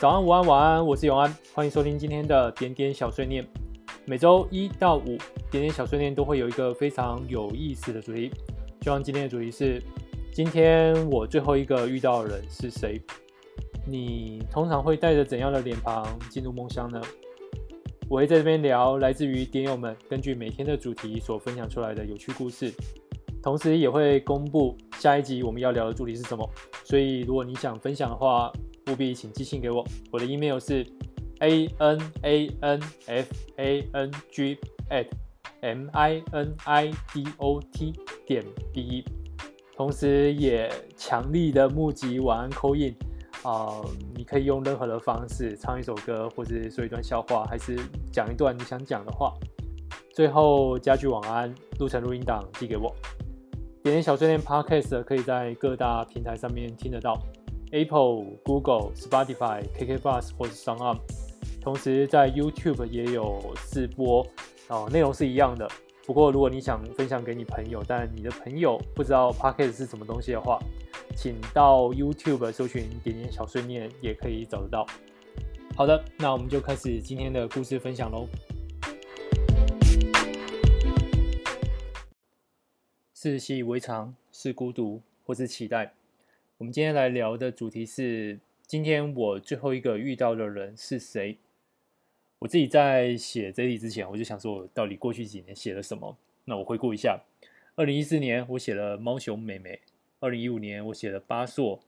早安、午安、晚安，我是永安，欢迎收听今天的点点小碎念。每周一到五，点点小碎念都会有一个非常有意思的主题。希望今天的主题是：今天我最后一个遇到的人是谁？你通常会带着怎样的脸庞进入梦乡呢？我会在这边聊来自于点友们根据每天的主题所分享出来的有趣故事，同时也会公布下一集我们要聊的主题是什么。所以，如果你想分享的话，务必请寄信给我，我的 email 是 a n a n f a n g at m i n i d o t 点 b e，同时也强力的募集晚安 call in 啊，你可以用任何的方式唱一首歌，或是说一段笑话，还是讲一段你想讲的话，最后加句晚安录成录音档寄给我。点点小碎念 Podcast 可以在各大平台上面听得到。Apple、Google、Spotify、KK Bus 或是 SoundOn，同时在 YouTube 也有试播，哦，内容是一样的。不过如果你想分享给你朋友，但你的朋友不知道 Pocket 是什么东西的话，请到 YouTube 搜寻“点点小碎念”也可以找得到。好的，那我们就开始今天的故事分享喽。是习以为常，是孤独，或是期待？我们今天来聊的主题是：今天我最后一个遇到的人是谁？我自己在写这题之前，我就想说，我到底过去几年写了什么？那我回顾一下：二零一四年我写了猫熊妹妹；二零一五年我写了巴硕；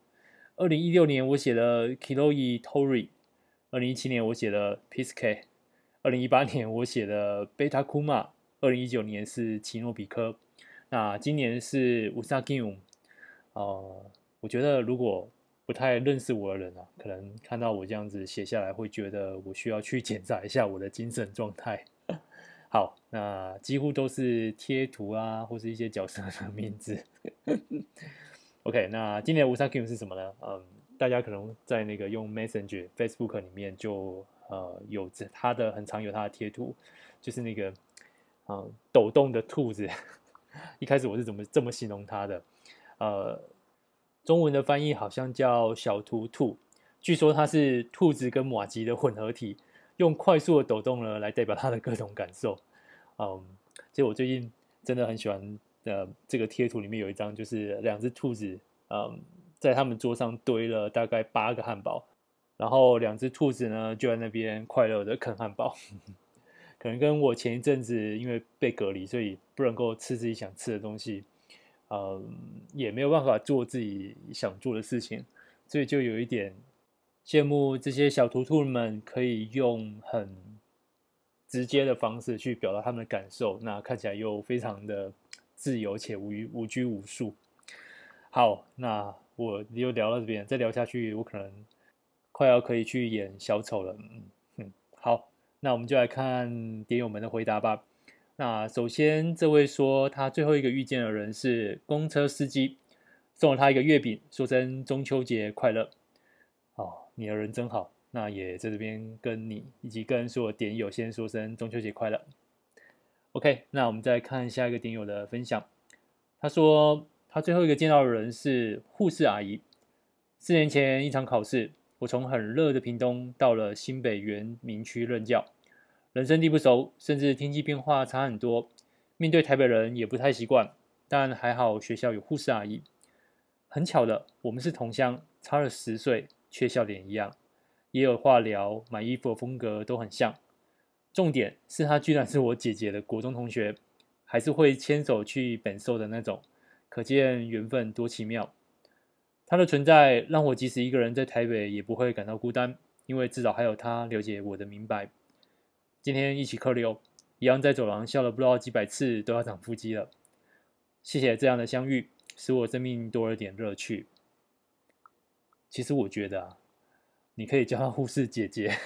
二零一六年我写了 Kiloi Tori；二零一七年我写了 Piske 二零一八年我写了贝塔库玛；二零一九年是奇诺比科；那今年是乌萨基姆。哦。我觉得，如果不太认识我的人啊，可能看到我这样子写下来，会觉得我需要去检查一下我的精神状态。好，那几乎都是贴图啊，或是一些角色的名字。OK，那今年的无沙 Q 是什么呢？嗯，大家可能在那个用 Messenger、Facebook 里面就呃有着他的很常有他的贴图，就是那个嗯抖动的兔子。一开始我是怎么这么形容他的？呃。中文的翻译好像叫小图兔，据说它是兔子跟马吉的混合体，用快速的抖动呢来代表它的各种感受。嗯，其实我最近真的很喜欢的这个贴图里面有一张，就是两只兔子，嗯，在他们桌上堆了大概八个汉堡，然后两只兔子呢就在那边快乐的啃汉堡。可能跟我前一阵子因为被隔离，所以不能够吃自己想吃的东西。嗯，也没有办法做自己想做的事情，所以就有一点羡慕这些小图兔们可以用很直接的方式去表达他们的感受，那看起来又非常的自由且无无拘无束。好，那我又聊到这边，再聊下去，我可能快要可以去演小丑了。嗯嗯，好，那我们就来看点友们的回答吧。那首先，这位说他最后一个遇见的人是公车司机，送了他一个月饼，说声中秋节快乐。哦，你的人真好。那也在这边跟你以及跟所有点友先说声中秋节快乐。OK，那我们再看下一个点友的分享。他说他最后一个见到的人是护士阿姨。四年前一场考试，我从很热的屏东到了新北原民区任教。人生地不熟，甚至天气变化差很多，面对台北人也不太习惯。但还好学校有护士阿姨。很巧的，我们是同乡，差了十岁，却笑点一样，也有话聊，买衣服的风格都很像。重点是她居然是我姐姐的国中同学，还是会牵手去本寿的那种，可见缘分多奇妙。她的存在让我即使一个人在台北也不会感到孤单，因为至少还有她了解我的明白。今天一起客流，一样在走廊笑了不知道几百次，都要长腹肌了。谢谢这样的相遇，使我生命多了点乐趣。其实我觉得啊，你可以叫她护士姐姐，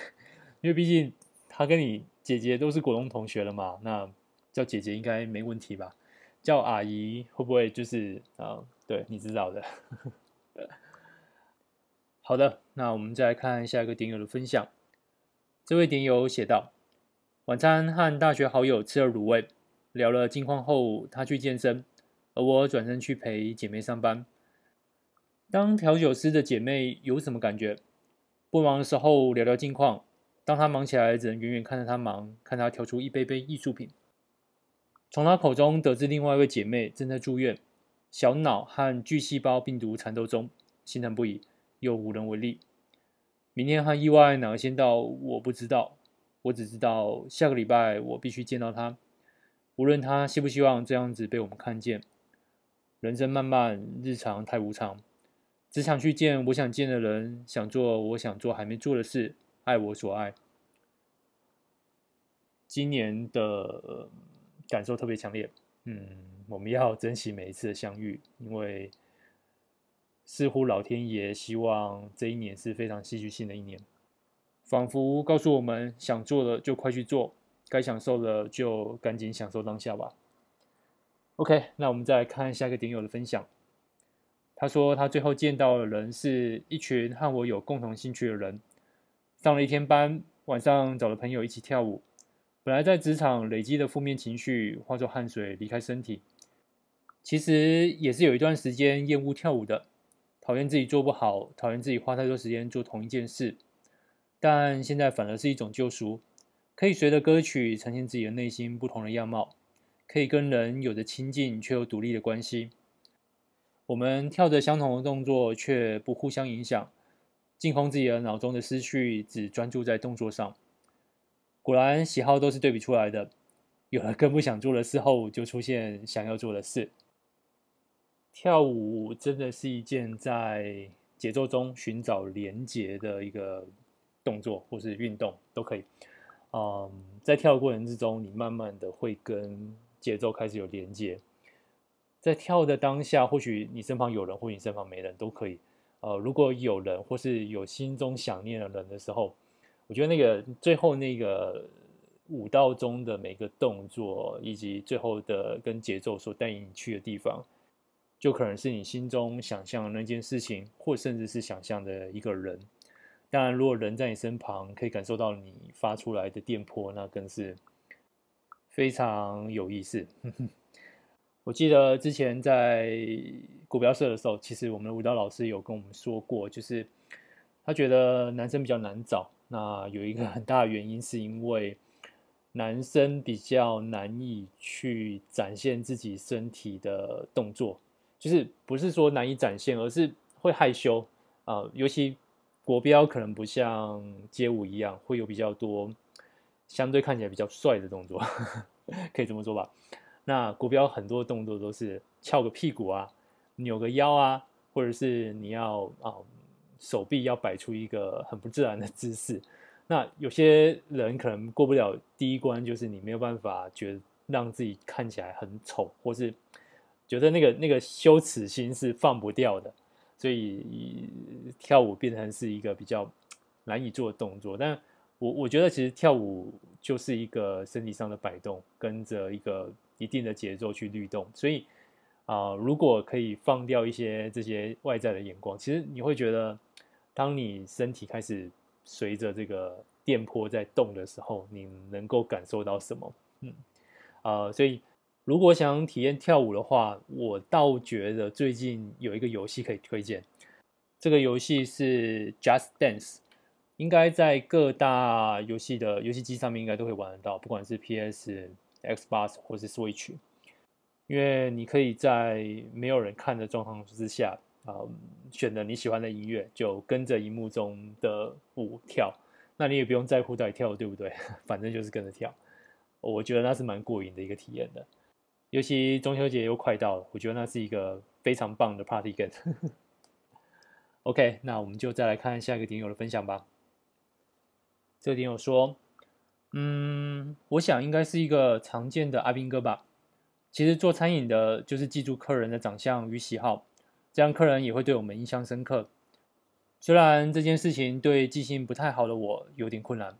因为毕竟她跟你姐姐都是国中同学了嘛。那叫姐姐应该没问题吧？叫阿姨会不会就是啊？对，你知道的。好的，那我们再来看下一个点友的分享。这位点友写道。晚餐和大学好友吃了卤味，聊了近况后，他去健身，而我转身去陪姐妹上班。当调酒师的姐妹有什么感觉？不忙的时候聊聊近况，当她忙起来，只能远远看着她忙，看她调出一杯杯艺术品。从她口中得知另外一位姐妹正在住院，小脑和巨细胞病毒缠斗中，心疼不已，又无能为力。明天和意外哪个先到，我不知道。我只知道下个礼拜我必须见到他，无论他希不希望这样子被我们看见。人生漫漫，日常太无常，只想去见我想见的人，想做我想做还没做的事，爱我所爱。今年的感受特别强烈，嗯，我们要珍惜每一次的相遇，因为。似乎老天爷希望这一年是非常戏剧性的一年，仿佛告诉我们：想做的就快去做，该享受的就赶紧享受当下吧。OK，那我们再来看下一个点友的分享。他说他最后见到的人是一群和我有共同兴趣的人，上了一天班，晚上找了朋友一起跳舞。本来在职场累积的负面情绪化作汗水离开身体，其实也是有一段时间厌恶跳舞的。讨厌自己做不好，讨厌自己花太多时间做同一件事，但现在反而是一种救赎，可以随着歌曲呈现自己的内心不同的样貌，可以跟人有着亲近却又独立的关系。我们跳着相同的动作，却不互相影响，净空自己的脑中的思绪，只专注在动作上。果然，喜好都是对比出来的。有了更不想做的事后，就出现想要做的事。跳舞真的是一件在节奏中寻找连结的一个动作，或是运动都可以。嗯，在跳的过程之中，你慢慢的会跟节奏开始有连接。在跳的当下，或许你身旁有人，或你身旁没人，都可以。呃，如果有人，或是有心中想念的人的时候，我觉得那个最后那个舞蹈中的每个动作，以及最后的跟节奏所带你去的地方。就可能是你心中想象的那件事情，或甚至是想象的一个人。当然，如果人在你身旁，可以感受到你发出来的电波，那更是非常有意思。我记得之前在国标社的时候，其实我们的舞蹈老师有跟我们说过，就是他觉得男生比较难找。那有一个很大的原因，是因为男生比较难以去展现自己身体的动作。就是不是说难以展现，而是会害羞啊、尤其国标可能不像街舞一样，会有比较多相对看起来比较帅的动作，可以这么说吧。那国标很多动作都是翘个屁股啊，扭个腰啊，或者是你要啊、手臂要摆出一个很不自然的姿势。那有些人可能过不了第一关，就是你没有办法觉得让自己看起来很丑，或是。觉得那个那个羞耻心是放不掉的，所以跳舞变成是一个比较难以做的动作。但我我觉得其实跳舞就是一个身体上的摆动，跟着一个一定的节奏去律动。所以啊、如果可以放掉一些这些外在的眼光，其实你会觉得，当你身体开始随着这个电波在动的时候，你能够感受到什么？嗯，啊、呃，所以。如果想体验跳舞的话，我倒觉得最近有一个游戏可以推荐。这个游戏是 Just Dance，应该在各大游戏的游戏机上面应该都会玩得到，不管是 PS、Xbox 或是 Switch。因为你可以在没有人看的状况之下，啊、嗯，选择你喜欢的音乐，就跟着荧幕中的舞跳。那你也不用在乎到底跳对不对，反正就是跟着跳。我觉得那是蛮过瘾的一个体验的。尤其中秋节又快到了，我觉得那是一个非常棒的 party gate。OK，那我们就再来看下一个点友的分享吧。这个点友说：“嗯，我想应该是一个常见的阿兵哥吧。其实做餐饮的，就是记住客人的长相与喜好，这样客人也会对我们印象深刻。虽然这件事情对记性不太好的我有点困难，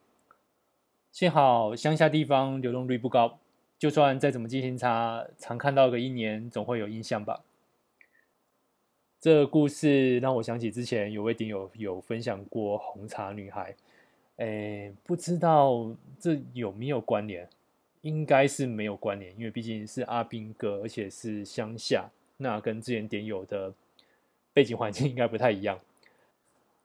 幸好乡下地方流动率不高。”就算再怎么记性差，常看到个一年，总会有印象吧。这故事让我想起之前有位顶友有分享过红茶女孩，诶，不知道这有没有关联？应该是没有关联，因为毕竟是阿兵哥，而且是乡下，那跟之前点友的背景环境应该不太一样。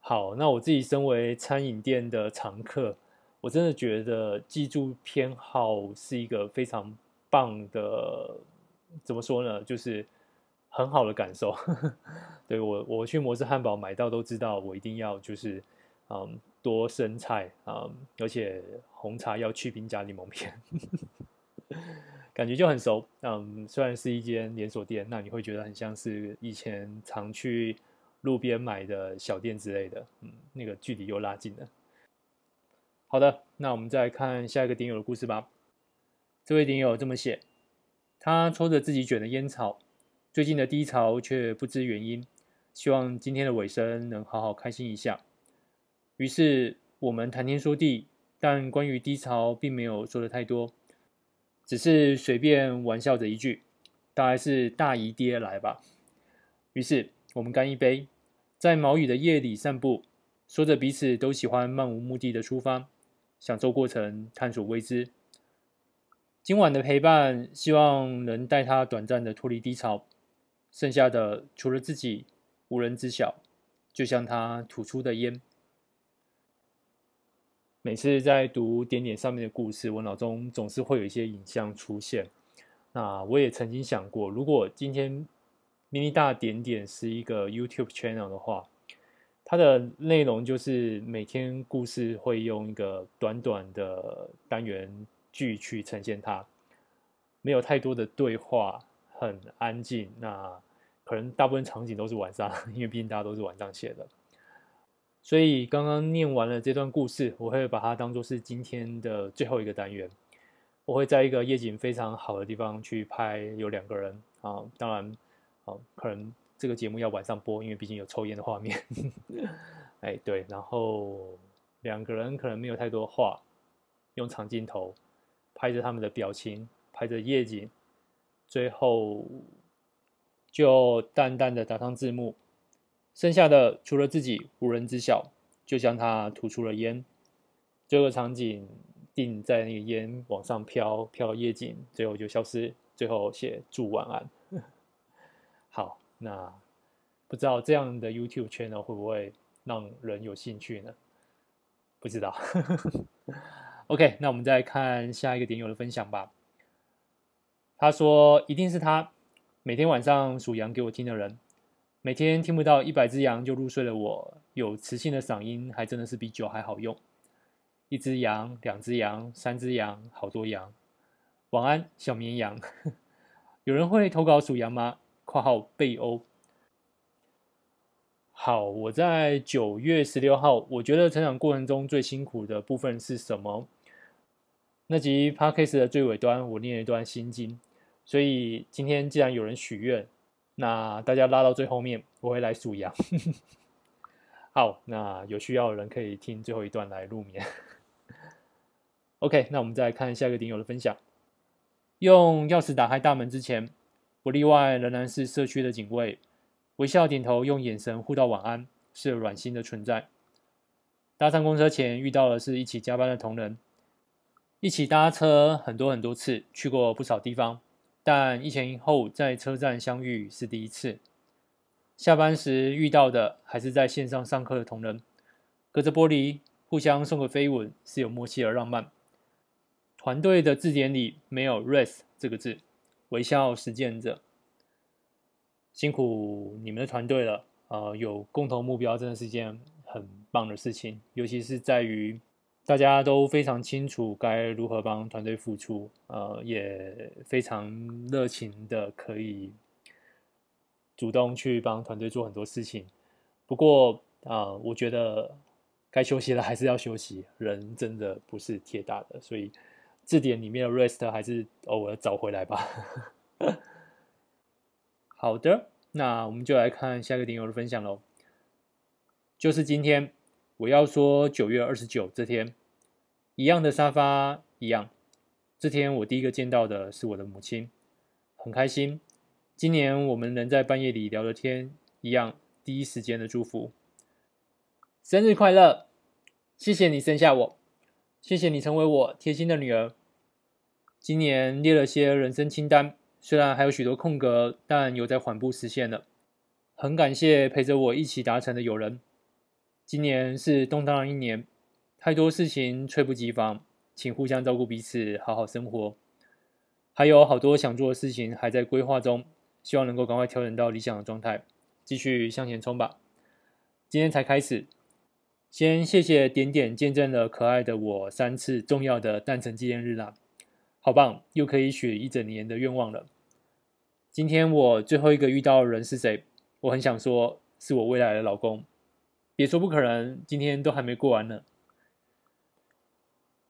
好，那我自己身为餐饮店的常客，我真的觉得记住偏好是一个非常棒的，怎么说呢？就是很好的感受。对，我，我去摩斯汉堡买到都知道，我一定要就是嗯多生菜嗯，而且红茶要去冰加柠檬片，感觉就很熟。嗯，虽然是一间连锁店，那你会觉得很像是以前常去。路边买的小店之类的，嗯，那个距离又拉近了。好的，那我们再来看下一个点友的故事吧。这位点友这么写：他抽着自己卷的烟草，最近的低潮却不知原因，希望今天的尾声能好好开心一下。于是我们谈天说地，但关于低潮并没有说的太多，只是随便玩笑着一句：“大概是大姨爹来吧。”于是。我们干一杯，在毛雨的夜里散步，说着彼此都喜欢漫无目的的出发，享受过程，探索未知。今晚的陪伴，希望能带他短暂的脱离低潮，剩下的除了自己，无人知晓。就像他吐出的烟。每次在读点点上面的故事，我脑中总是会有一些影像出现。那我也曾经想过，如果今天。咪咪大点点是一个 YouTube channel 的话，它的内容就是每天故事会用一个短短的单元剧去呈现它，没有太多的对话，很安静。那可能大部分场景都是晚上，因为毕竟大家都是晚上写的。所以刚刚念完了这段故事，我会把它当做是今天的最后一个单元。我会在一个夜景非常好的地方去拍，有两个人啊，当然啊。可能这个节目要晚上播，因为毕竟有抽烟的画面。哎，对，然后两个人可能没有太多话，用长镜头拍着他们的表情，拍着夜景，最后就淡淡的打上字幕，剩下的除了自己无人知晓。就像他吐出了烟，这个场景定在那个烟往上飘，飘到夜景，最后就消失，最后写祝晚安。那不知道这样的 YouTube channel 会不会让人有兴趣呢？不知道。OK，那我们再看下一个点友的分享吧。他说：“一定是他每天晚上数羊给我听的人，每天听不到一百只羊就入睡了我。我有磁性的嗓音，还真的是比酒还好用。一只羊，两只羊，三只羊，好多羊。晚安，小绵羊。有人会投稿数羊吗？”括号贝欧，好，我在九月十六号，我觉得成长过程中最辛苦的部分是什么？那集 Podcast 的最尾端，我念了一段心经，所以今天既然有人许愿，那大家拉到最后面，我会来数羊。好，那有需要的人可以听最后一段来入眠。OK，那我们再来看下一个顶友的分享，用钥匙打开大门之前。不例外，仍然是社区的警卫，微笑点头，用眼神互道晚安，是软心的存在。搭上公车前遇到的是一起加班的同仁，一起搭车很多很多次，去过不少地方，但一前一后在车站相遇是第一次。下班时遇到的还是在线上上课的同仁，隔着玻璃互相送个飞吻，是有默契而浪漫。团队的字典里没有 rest 这个字。微笑实践者，辛苦你们的团队了。呃，有共同目标，真的是一件很棒的事情。尤其是在于大家都非常清楚该如何帮团队付出，呃，也非常热情的可以主动去帮团队做很多事情。不过啊，我觉得该休息了还是要休息。人真的不是铁打的，所以。字典里面的 rest 还是偶尔找回来吧。好的，那我们就来看下一个点友的分享喽。就是今天，我要说九月二十九这天，一样的沙发，一样。这天我第一个见到的是我的母亲，很开心。今年我们能在半夜里聊聊天，一样第一时间的祝福。生日快乐！谢谢你生下我，谢谢你成为我贴心的女儿。今年列了些人生清单，虽然还有许多空格，但有在缓步实现了。很感谢陪着我一起达成的友人，今年是动荡的一年，太多事情猝不及防，请互相照顾彼此，好好生活。还有好多想做的事情还在规划中，希望能够赶快调整到理想的状态，继续向前冲吧。今天才开始，先谢谢点点见证了可爱的我三次重要的诞辰纪念日啦，好棒，又可以许一整年的愿望了。今天我最后一个遇到的人是谁？我很想说，是我未来的老公。别说不可能，今天都还没过完呢。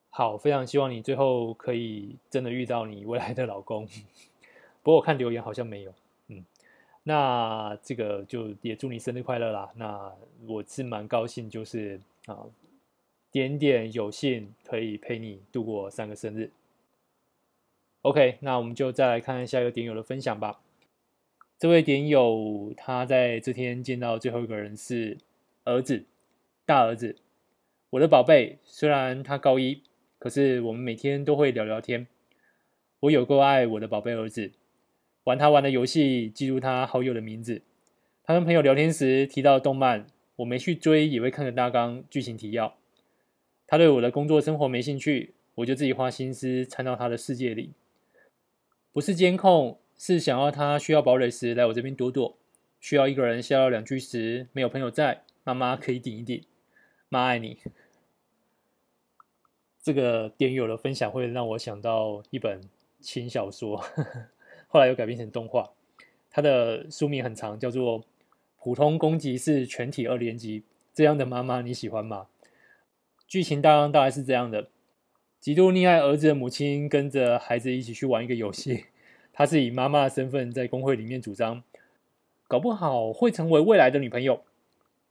好，非常希望你最后可以真的遇到你未来的老公。不过我看留言好像没有，嗯，那这个就也祝你生日快乐啦。那我是蛮高兴，就是啊，点点有幸可以陪你度过三个生日。OK，那我们就再来看下一个点友的分享吧。这位点友他在这天见到最后一个人是儿子，大儿子，我的宝贝。虽然他高一。可是我们每天都会聊聊天，我有够爱我的宝贝儿子，玩他玩的游戏，记录他好友的名字。他跟朋友聊天时提到动漫，我没去追，也会看个大纲、剧情提要。他对我的工作生活没兴趣，我就自己花心思参到他的世界里。不是监控，是想要他需要堡垒时来我这边躲躲，需要一个人笑两句时没有朋友在，妈妈可以顶一顶，妈爱你。这个点友的分享会让我想到一本轻小说，呵呵，后来又改编成动画。它的书名很长，叫做《普通攻击是全体二年级》。这样的妈妈你喜欢吗？剧情大纲大概是这样的：极度溺爱儿子的母亲跟着孩子一起去玩一个游戏，她是以妈妈的身份在公会里面主张，搞不好会成为未来的女朋友，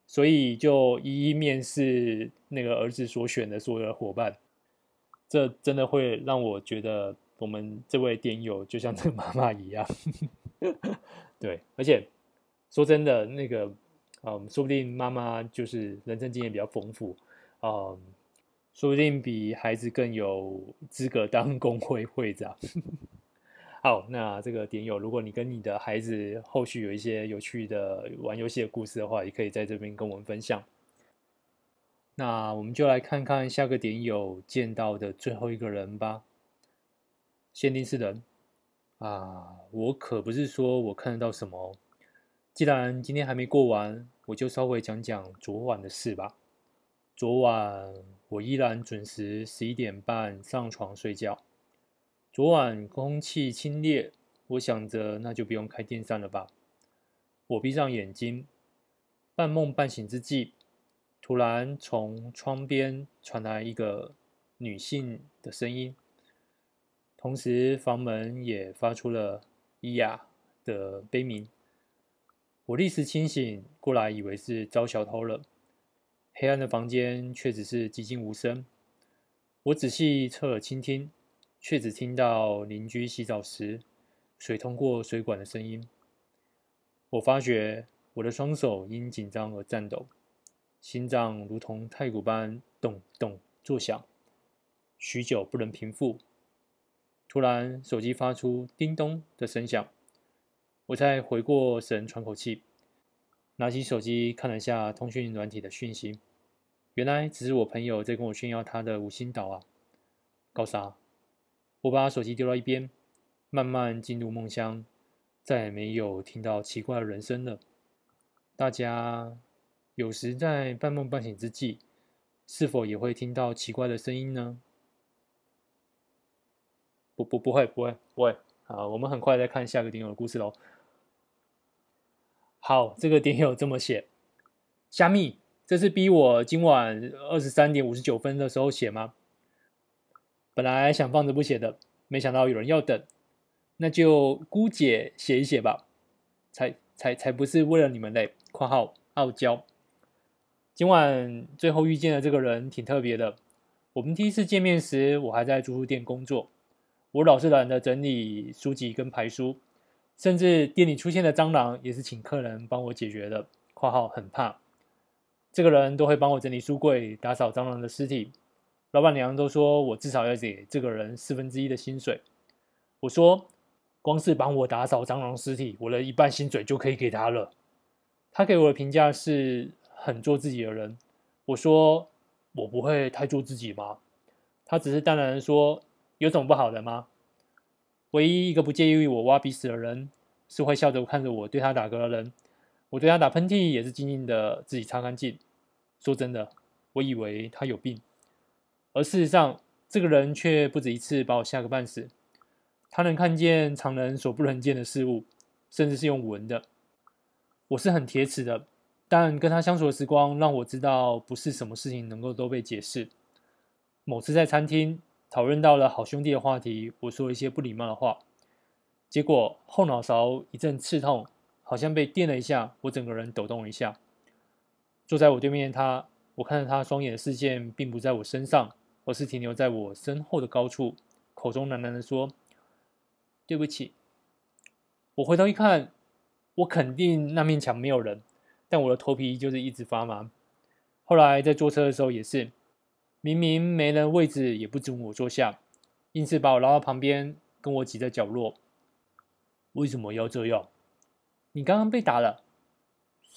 所以就一一面试那个儿子所选的所有的伙伴。这真的会让我觉得，我们这位点友就像这个妈妈一样，对，而且说真的，那个，嗯，说不定妈妈就是人生经验比较丰富，嗯，说不定比孩子更有资格当公会会长。好，那这个点友，如果你跟你的孩子后续有一些有趣的玩游戏的故事的话，也可以在这边跟我们分享。那我们就来看看下个点友见到的最后一个人吧。限定是人啊，我可不是说我看得到什么。既然今天还没过完，我就稍微讲讲昨晚的事吧。昨晚我依然准时十一点半上床睡觉。昨晚空气清冽，我想着那就不用开电扇了吧。我闭上眼睛，半梦半醒之际。突然，从窗边传来一个女性的声音，同时房门也发出了“咿呀”的悲鸣。我立时清醒过来，以为是遭小偷了。黑暗的房间却只是寂静无声。我仔细侧耳倾听，却只听到邻居洗澡时水通过水管的声音。我发觉我的双手因紧张而颤抖。心脏如同太鼓般咚咚作响，许久不能平复。突然，手机发出叮咚的声响，我才回过神，喘口气，拿起手机看了下通讯软体的讯息，原来只是我朋友在跟我炫耀他的五星岛啊！搞啥？我把手机丢到一边，慢慢进入梦乡，再也没有听到奇怪的人声了。大家。有时在半梦半醒之际，是否也会听到奇怪的声音呢？不不不会不会不会啊！我们很快再看下个点友的故事喽。好，这个点友这么写：虾米，这是逼我今晚二十三点五十九分的时候写吗？本来想放着不写的，没想到有人要等，那就姑且写一写吧。才才才不是为了你们嘞！（括号傲娇）今晚最后遇见的这个人挺特别的。我们第一次见面时，我还在租书店工作，我老是懒得整理书籍跟排书，甚至店里出现的蟑螂也是请客人帮我解决的。（括号很怕）这个人都会帮我整理书柜、打扫蟑螂的尸体。老板娘都说我至少要给这个人四分之一的薪水。我说，光是帮我打扫蟑螂尸体，我的一半薪水就可以给他了。他给我的评价是。很做自己的人，我说：“我不会太做自己吗？”他只是淡然的说：“有什么不好的吗？”唯一一个不介意我挖鼻屎的人，是会笑着看着我对他打嗝的人。我对他打喷嚏也是静静的自己擦干净。说真的，我以为他有病，而事实上，这个人却不止一次把我吓个半死。他能看见常人所不能见的事物，甚至是用闻的。我是很铁齿的，但跟他相处的时光让我知道，不是什么事情能够都被解释。某次在餐厅讨论到了好兄弟的话题，我说了一些不礼貌的话，结果后脑勺一阵刺痛，好像被电了一下，我整个人抖动了一下。坐在我对面的他，我看着他双眼的视线并不在我身上，而是停留在我身后的高处，口中喃喃地说。对不起，我回头一看，我肯定那面墙没有人，但我的头皮就是一直发麻。后来在坐车的时候也是，明明没人位置也不准我坐下，硬是把我拉到旁边，跟我挤在角落。为什么要这样？你刚刚被打了？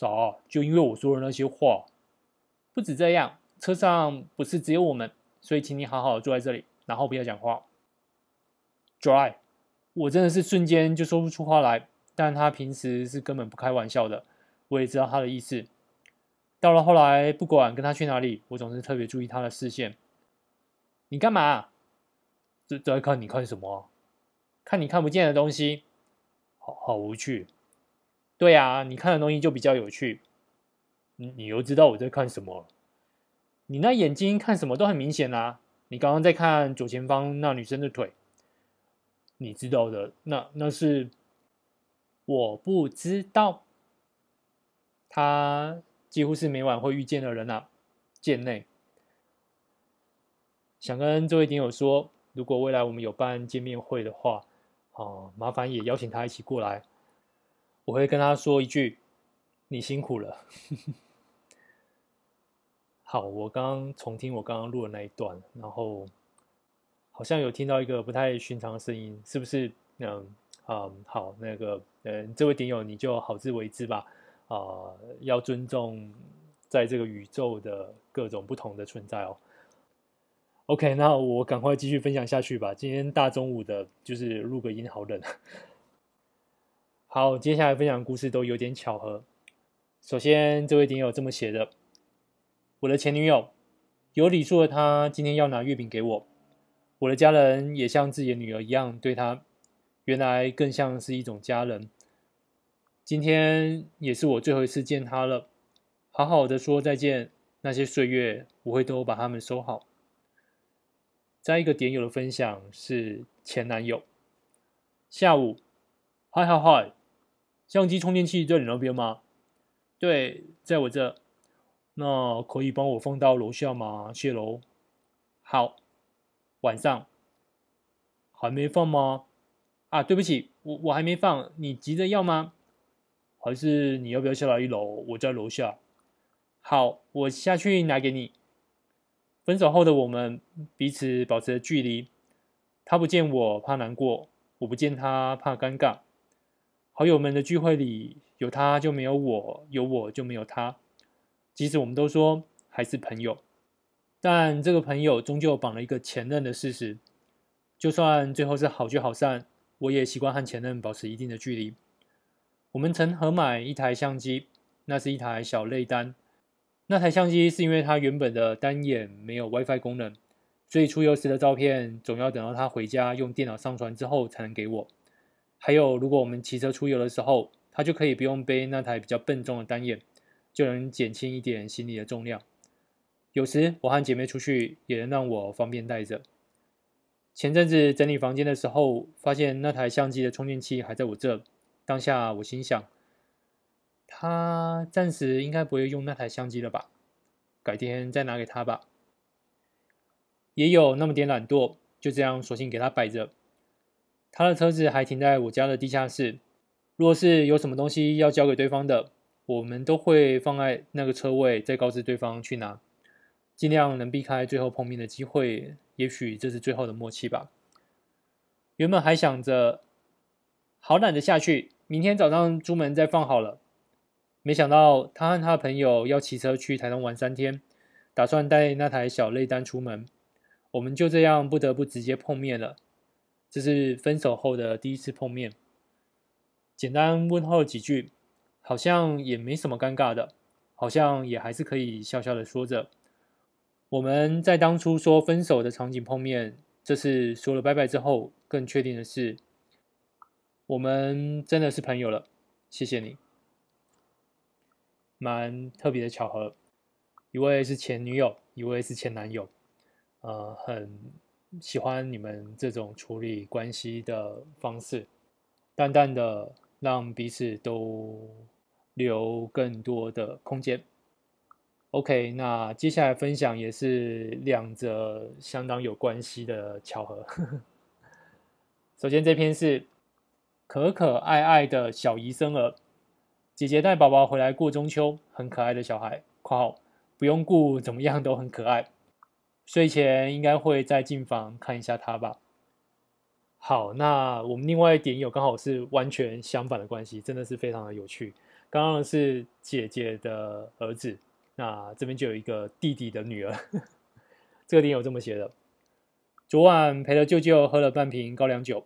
啥？就因为我说的那些话？不止这样，车上不是只有我们，所以请你好好坐在这里，然后不要讲话。Dry。我真的是瞬间就说不出话来，但他平时是根本不开玩笑的，我也知道他的意思。到了后来，不管跟他去哪里，我总是特别注意他的视线。你干嘛？这在看你看什么？看你看不见的东西，好好无趣。对啊，你看的东西就比较有趣。你你又知道我在看什么？你那眼睛看什么都很明显啊！你刚刚在看左前方那女生的腿。你知道的，那那是我不知道。他几乎是每晚会遇见的人啊，贱内。想跟这位点友说，如果未来我们有办见面会的话，哦，麻烦也邀请他一起过来。我会跟他说一句：“你辛苦了。”好，我刚刚重听我刚刚录的那一段，然后。好像有听到一个不太寻常的声音，是不是？嗯，嗯，好，那个，嗯，这位点友你就好自为之吧。啊、要尊重在这个宇宙的各种不同的存在哦。OK，那我赶快继续分享下去吧。今天大中午的，就是录个音，好冷。好，接下来分享的故事都有点巧合。首先，这位点友这么写的：我的前女友有礼数的她，今天要拿月饼给我。我的家人也像自己的女儿一样对她，原来更像是一种家人。今天也是我最后一次见她了，好好的说再见。那些岁月，我会都把它们收好。再一个点友的分享是前男友。下午，嗨嗨嗨，相机充电器在你那边吗？对，在我这。那可以帮我放到楼下吗？谢楼。好。晚上还没放吗？啊，对不起，我我还没放，你急着要吗？还是你要不要下来一楼？我在楼下。好，我下去拿给你。分手后的我们彼此保持距离，他不见我怕难过，我不见他怕尴尬。好友们的聚会里，有他就没有我，有我就没有他。即使我们都说还是朋友。但这个朋友终究绑了一个前任的事实，就算最后是好聚好散，我也习惯和前任保持一定的距离。我们曾合买一台相机，那是一台小类单。那台相机是因为它原本的单眼没有 WiFi 功能，所以出游时的照片总要等到他回家用电脑上传之后才能给我。还有，如果我们骑车出游的时候，它就可以不用背那台比较笨重的单眼，就能减轻一点行李的重量。有时我和姐妹出去，也能让我方便带着。前阵子整理房间的时候，发现那台相机的充电器还在我这。当下我心想，他暂时应该不会用那台相机了吧？改天再拿给他吧。也有那么点懒惰，就这样索性给他摆着。他的车子还停在我家的地下室。若是有什么东西要交给对方的，我们都会放在那个车位，再告知对方去拿。尽量能避开最后碰面的机会，也许这是最后的默契吧。原本还想着，好懒得下去，明天早上出门再放好了。没想到他和他的朋友要骑车去台东玩三天，打算带那台小内单出门，我们就这样不得不直接碰面了。这是分手后的第一次碰面，简单问候了几句，好像也没什么尴尬的，好像也还是可以笑笑的说着。我们在当初说分手的场景碰面，这次说了拜拜之后，更确定的是，我们真的是朋友了。谢谢你，蛮特别的巧合。一位是前女友，一位是前男友，呃，很喜欢你们这种处理关系的方式，淡淡的让彼此都留更多的空间。OK，那接下来分享也是两则相当有关系的巧合。首先这篇是可可爱爱的小姨生儿，姐姐带宝宝回来过中秋，很可爱的小孩（括号）。不用顾怎么样都很可爱，睡前应该会再进房看一下他吧。好，那我们另外一点有刚好是完全相反的关系，真的是非常的有趣。刚刚是姐姐的儿子，那这边就有一个弟弟的女儿。这个点有这么写的：昨晚陪了舅舅喝了半瓶高粱酒，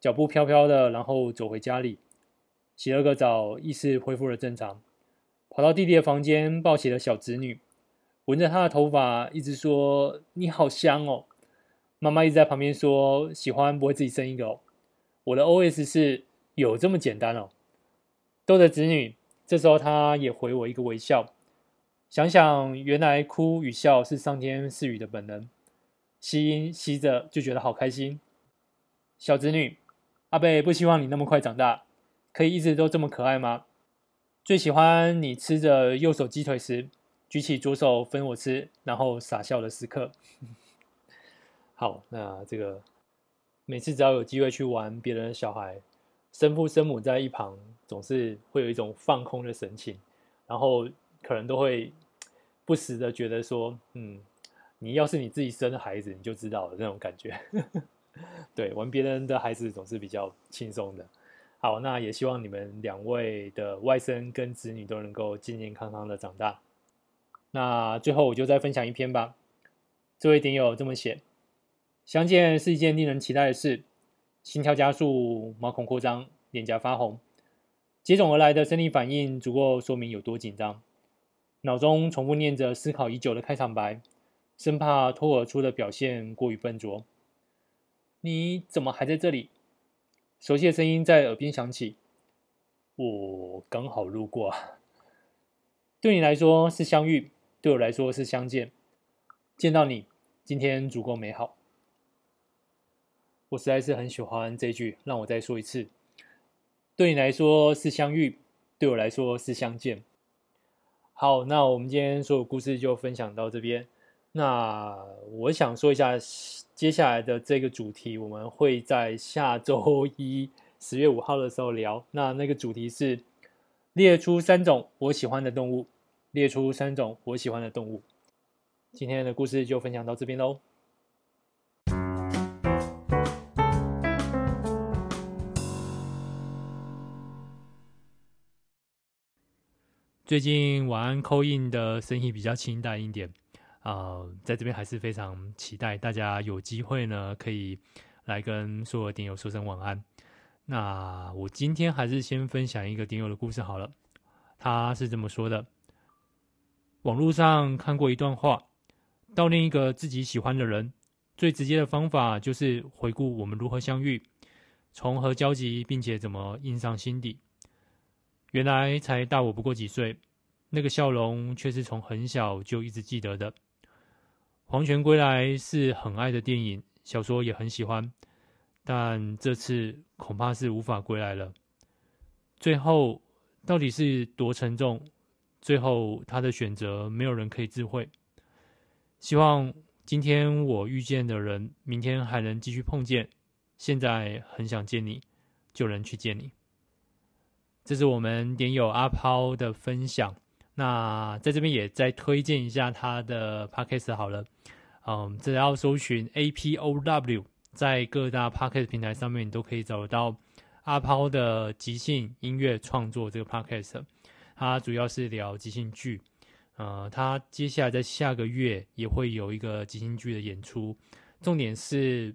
脚步飘飘的，然后走回家里，洗了个澡，意识恢复了正常。跑到弟弟的房间，抱起了小侄女，闻着她的头发，一直说：“你好香哦。”妈妈一直在旁边说：“喜欢不会自己生一个哦。”我的 OS 是：“有这么简单哦。”逗着侄女，这时候她也回我一个微笑。想想原来哭与笑是上天赐予的本能，吸音吸着就觉得好开心。小侄女，阿贝不希望你那么快长大，可以一直都这么可爱吗？最喜欢你吃着右手鸡腿时，举起左手分我吃，然后傻笑的时刻。好，那这个每次只要有机会去玩别人的小孩，生父生母在一旁，总是会有一种放空的神情，然后可能都会不时的觉得说，嗯，你要是你自己生的孩子，你就知道了那种感觉。对，玩别人的孩子总是比较轻松的。好，那也希望你们两位的外甥跟子女都能够健健康康的长大。那最后我就再分享一篇吧。这位点友这么写：相见是一件令人期待的事，心跳加速，毛孔扩张，脸颊发红，接踵而来的生理反应足够说明有多紧张。脑中重复念着思考已久的开场白，生怕脱而出的表现过于笨拙。你怎么还在这里？熟悉的声音在耳边响起，我刚好路过。对你来说是相遇，对我来说是相见。见到你，今天足够美好。我实在是很喜欢这句，让我再说一次。对你来说是相遇，对我来说是相见。好，那我们今天所有故事就分享到这边。那我想说一下。接下来的这个主题，我们会在下周一十月五号的时候聊。那那个主题是列出三种我喜欢的动物，列出三种我喜欢的动物。今天的故事就分享到这边喽。最近晚安扣印的生意比较清淡一点。啊、呃，在这边还是非常期待大家有机会呢，可以来跟所有点友说声晚安。那我今天还是先分享一个点友的故事好了。他是这么说的：网络上看过一段话，悼念一个自己喜欢的人，最直接的方法就是回顾我们如何相遇，从何交集，并且怎么印上心底。原来才大我不过几岁，那个笑容却是从很小就一直记得的。《黄泉归来》是很爱的电影，小说也很喜欢，但这次恐怕是无法归来了。最后到底是多沉重？最后他的选择，没有人可以智慧。希望今天我遇见的人，明天还能继续碰见。现在很想见你，就能去见你。这是我们点友阿抛的分享。那在这边也再推荐一下他的 Podcast 好了，嗯，只要搜寻 A P O W，在各大 Podcast 平台上面你都可以找得到阿抛的即兴音乐创作这个 Podcast。他主要是聊即兴剧，呃，他接下来在下个月也会有一个即兴剧的演出，重点是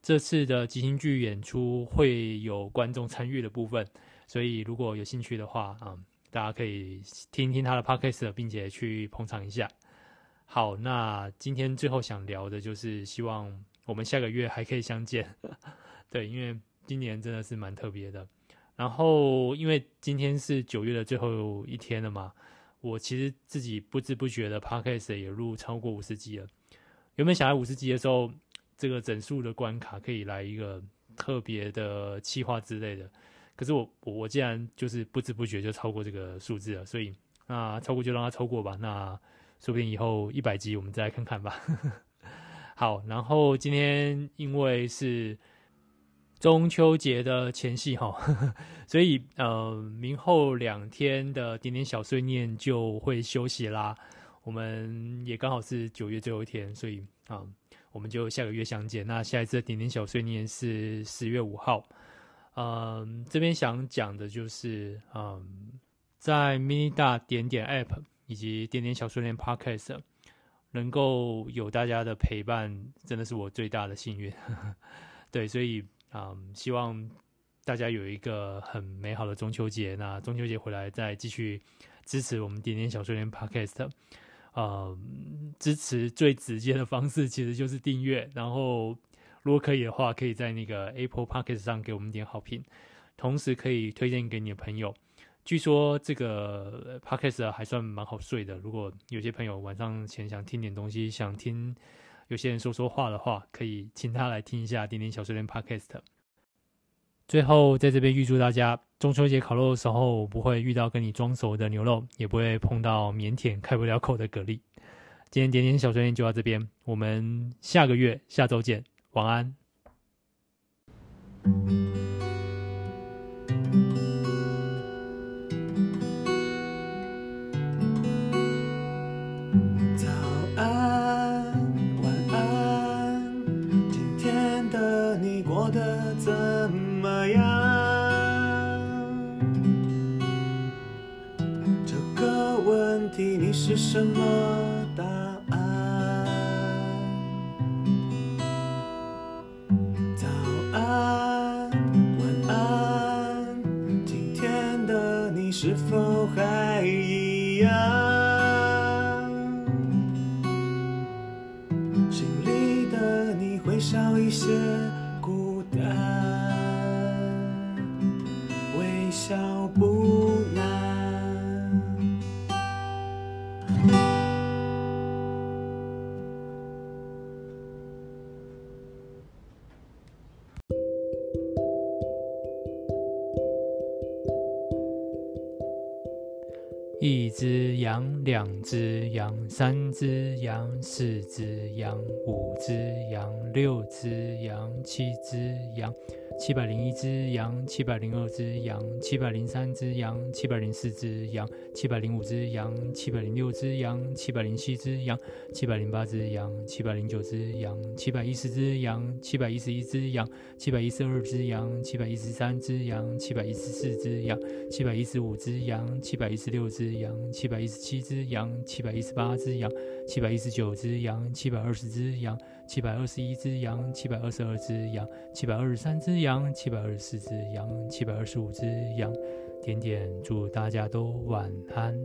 这次的即兴剧演出会有观众参与的部分，所以如果有兴趣的话，啊、大家可以听听他的 podcast，并且去捧场一下。好，那今天最后想聊的就是希望我们下个月还可以相见，对，因为今年真的是蛮特别的。然后因为今天是九月的最后一天了嘛。我其实自己不知不觉的 Podcast 也录超过五十集了。原本想在五十集的时候，这个整数的关卡可以来一个特别的企划之类的。可是我我我竟然就是不知不觉就超过这个数字了，所以那超过就让它超过吧。那说不定以后一百集我们再来看看吧。好，然后今天因为是。中秋节的前夕哈，所以呃，明后两天的点点小碎念就会休息啦。我们也刚好是九月最后一天，所以啊、我们就下个月相见。那下一次的点点小碎念是十月五号。嗯、这边想讲的就是，嗯、在 mini 大点点 App 以及点点小碎念 Podcast 能够有大家的陪伴，真的是我最大的幸运。对，所以。嗯，希望大家有一个很美好的中秋节。那中秋节回来再继续支持我们点点小碎念 Podcast。嗯，支持最直接的方式其实就是订阅。然后，如果可以的话，可以在那个 Apple Podcast 上给我们点好评，同时可以推荐给你的朋友。据说这个 Podcast 还算蛮好睡的。如果有些朋友晚上前想听点东西，想听。有些人说说话的话，可以请他来听一下《点点小碎念》Podcast。最后，在这边预祝大家中秋节烤肉的时候，不会遇到跟你装熟的牛肉，也不会碰到腼腆开不了口的蛤蜊。今天点点小碎念就到这边，我们下个月下周见，晚安。什么答案？早安，晚安，今天的你是否还一样？心里的你会少一些一只羊，两只羊，三只羊，四只羊，五只羊，六只羊，七只羊。七百零一只羊，七百零二只羊，七百零三只羊，七百零四只羊，七百零五只羊，七百零六只羊，七百零七只羊，七百零八只羊，七百零九只羊，七百一十只羊，七百一十一只羊，七百一十二只羊，七百一十三只羊，七百一十四只羊，七百一十五只羊，七百一十六只羊，七百一十七只羊，七百一十八只羊，七百一十九只羊，七百二十只羊。七百二十一只羊，七百二十二只羊，七百二十三只羊，羊七百二十四只羊，七百二十五只羊。点点，祝大家都晚安。